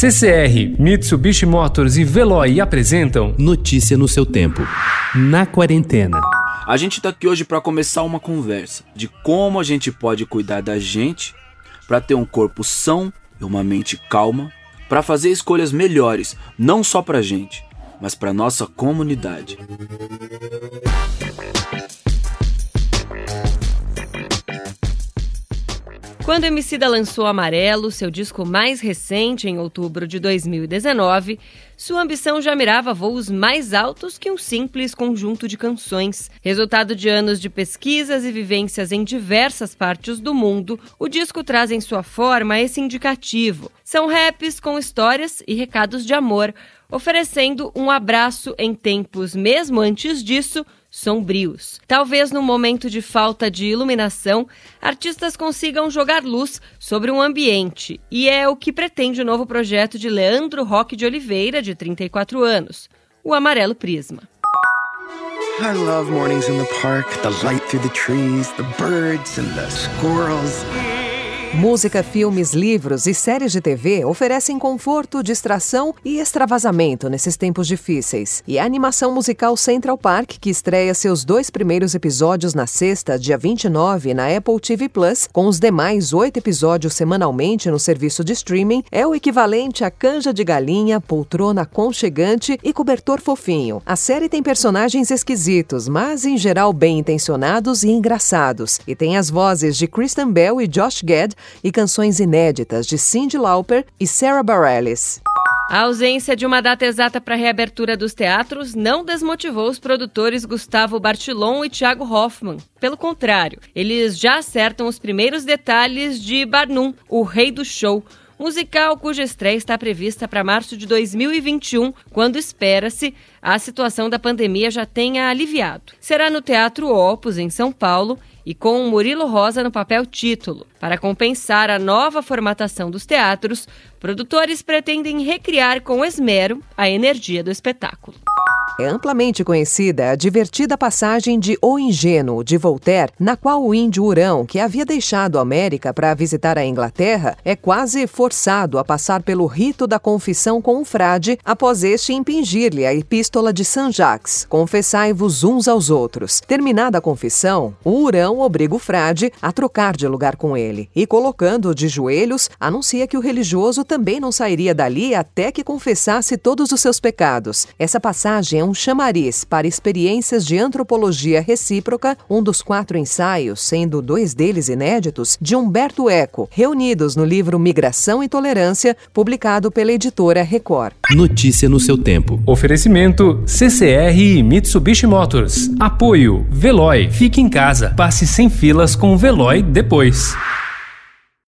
CCR, Mitsubishi Motors e Veloy apresentam Notícia no seu tempo. Na quarentena. A gente tá aqui hoje para começar uma conversa de como a gente pode cuidar da gente para ter um corpo são e uma mente calma, para fazer escolhas melhores, não só pra gente, mas para nossa comunidade. Quando Emicida lançou Amarelo, seu disco mais recente, em outubro de 2019, sua ambição já mirava voos mais altos que um simples conjunto de canções. Resultado de anos de pesquisas e vivências em diversas partes do mundo, o disco traz em sua forma esse indicativo. São raps com histórias e recados de amor, oferecendo um abraço em tempos, mesmo antes disso, sombrios. Talvez no momento de falta de iluminação, artistas consigam jogar luz sobre um ambiente, e é o que pretende o novo projeto de Leandro Roque de Oliveira, de 34 anos, o Amarelo Prisma. I love mornings in the park, the light through the trees, the birds and the squirrels. Música, filmes, livros e séries de TV oferecem conforto, distração e extravasamento nesses tempos difíceis. E a animação musical Central Park, que estreia seus dois primeiros episódios na sexta, dia 29, na Apple TV Plus, com os demais oito episódios semanalmente no serviço de streaming, é o equivalente a canja de galinha, poltrona conchegante e cobertor fofinho. A série tem personagens esquisitos, mas em geral bem intencionados e engraçados, e tem as vozes de Kristen Bell e Josh Gad e canções inéditas de Cyndi Lauper e Sarah Bareilles. A ausência de uma data exata para a reabertura dos teatros não desmotivou os produtores Gustavo Bartilon e Thiago Hoffman. Pelo contrário, eles já acertam os primeiros detalhes de Barnum, o rei do show, musical cuja estreia está prevista para março de 2021, quando espera-se a situação da pandemia já tenha aliviado. Será no Teatro Opus, em São Paulo, e com Murilo Rosa no papel título. Para compensar a nova formatação dos teatros, produtores pretendem recriar com esmero a energia do espetáculo. É amplamente conhecida a divertida passagem de O Ingênuo, de Voltaire, na qual o índio Urão, que havia deixado a América para visitar a Inglaterra, é quase forçado a passar pelo rito da confissão com um frade após este impingir-lhe a epístola de Saint Jacques, confessai-vos uns aos outros. Terminada a confissão, o Urão obriga o frade a trocar de lugar com ele e, colocando-o de joelhos, anuncia que o religioso também não sairia dali até que confessasse todos os seus pecados. Essa passagem é chamariz para experiências de antropologia recíproca, um dos quatro ensaios, sendo dois deles inéditos, de Humberto Eco, reunidos no livro Migração e Tolerância, publicado pela editora Record. Notícia no seu tempo. Oferecimento CCR e Mitsubishi Motors. Apoio Veloy. Fique em casa. Passe sem filas com o Veloy depois.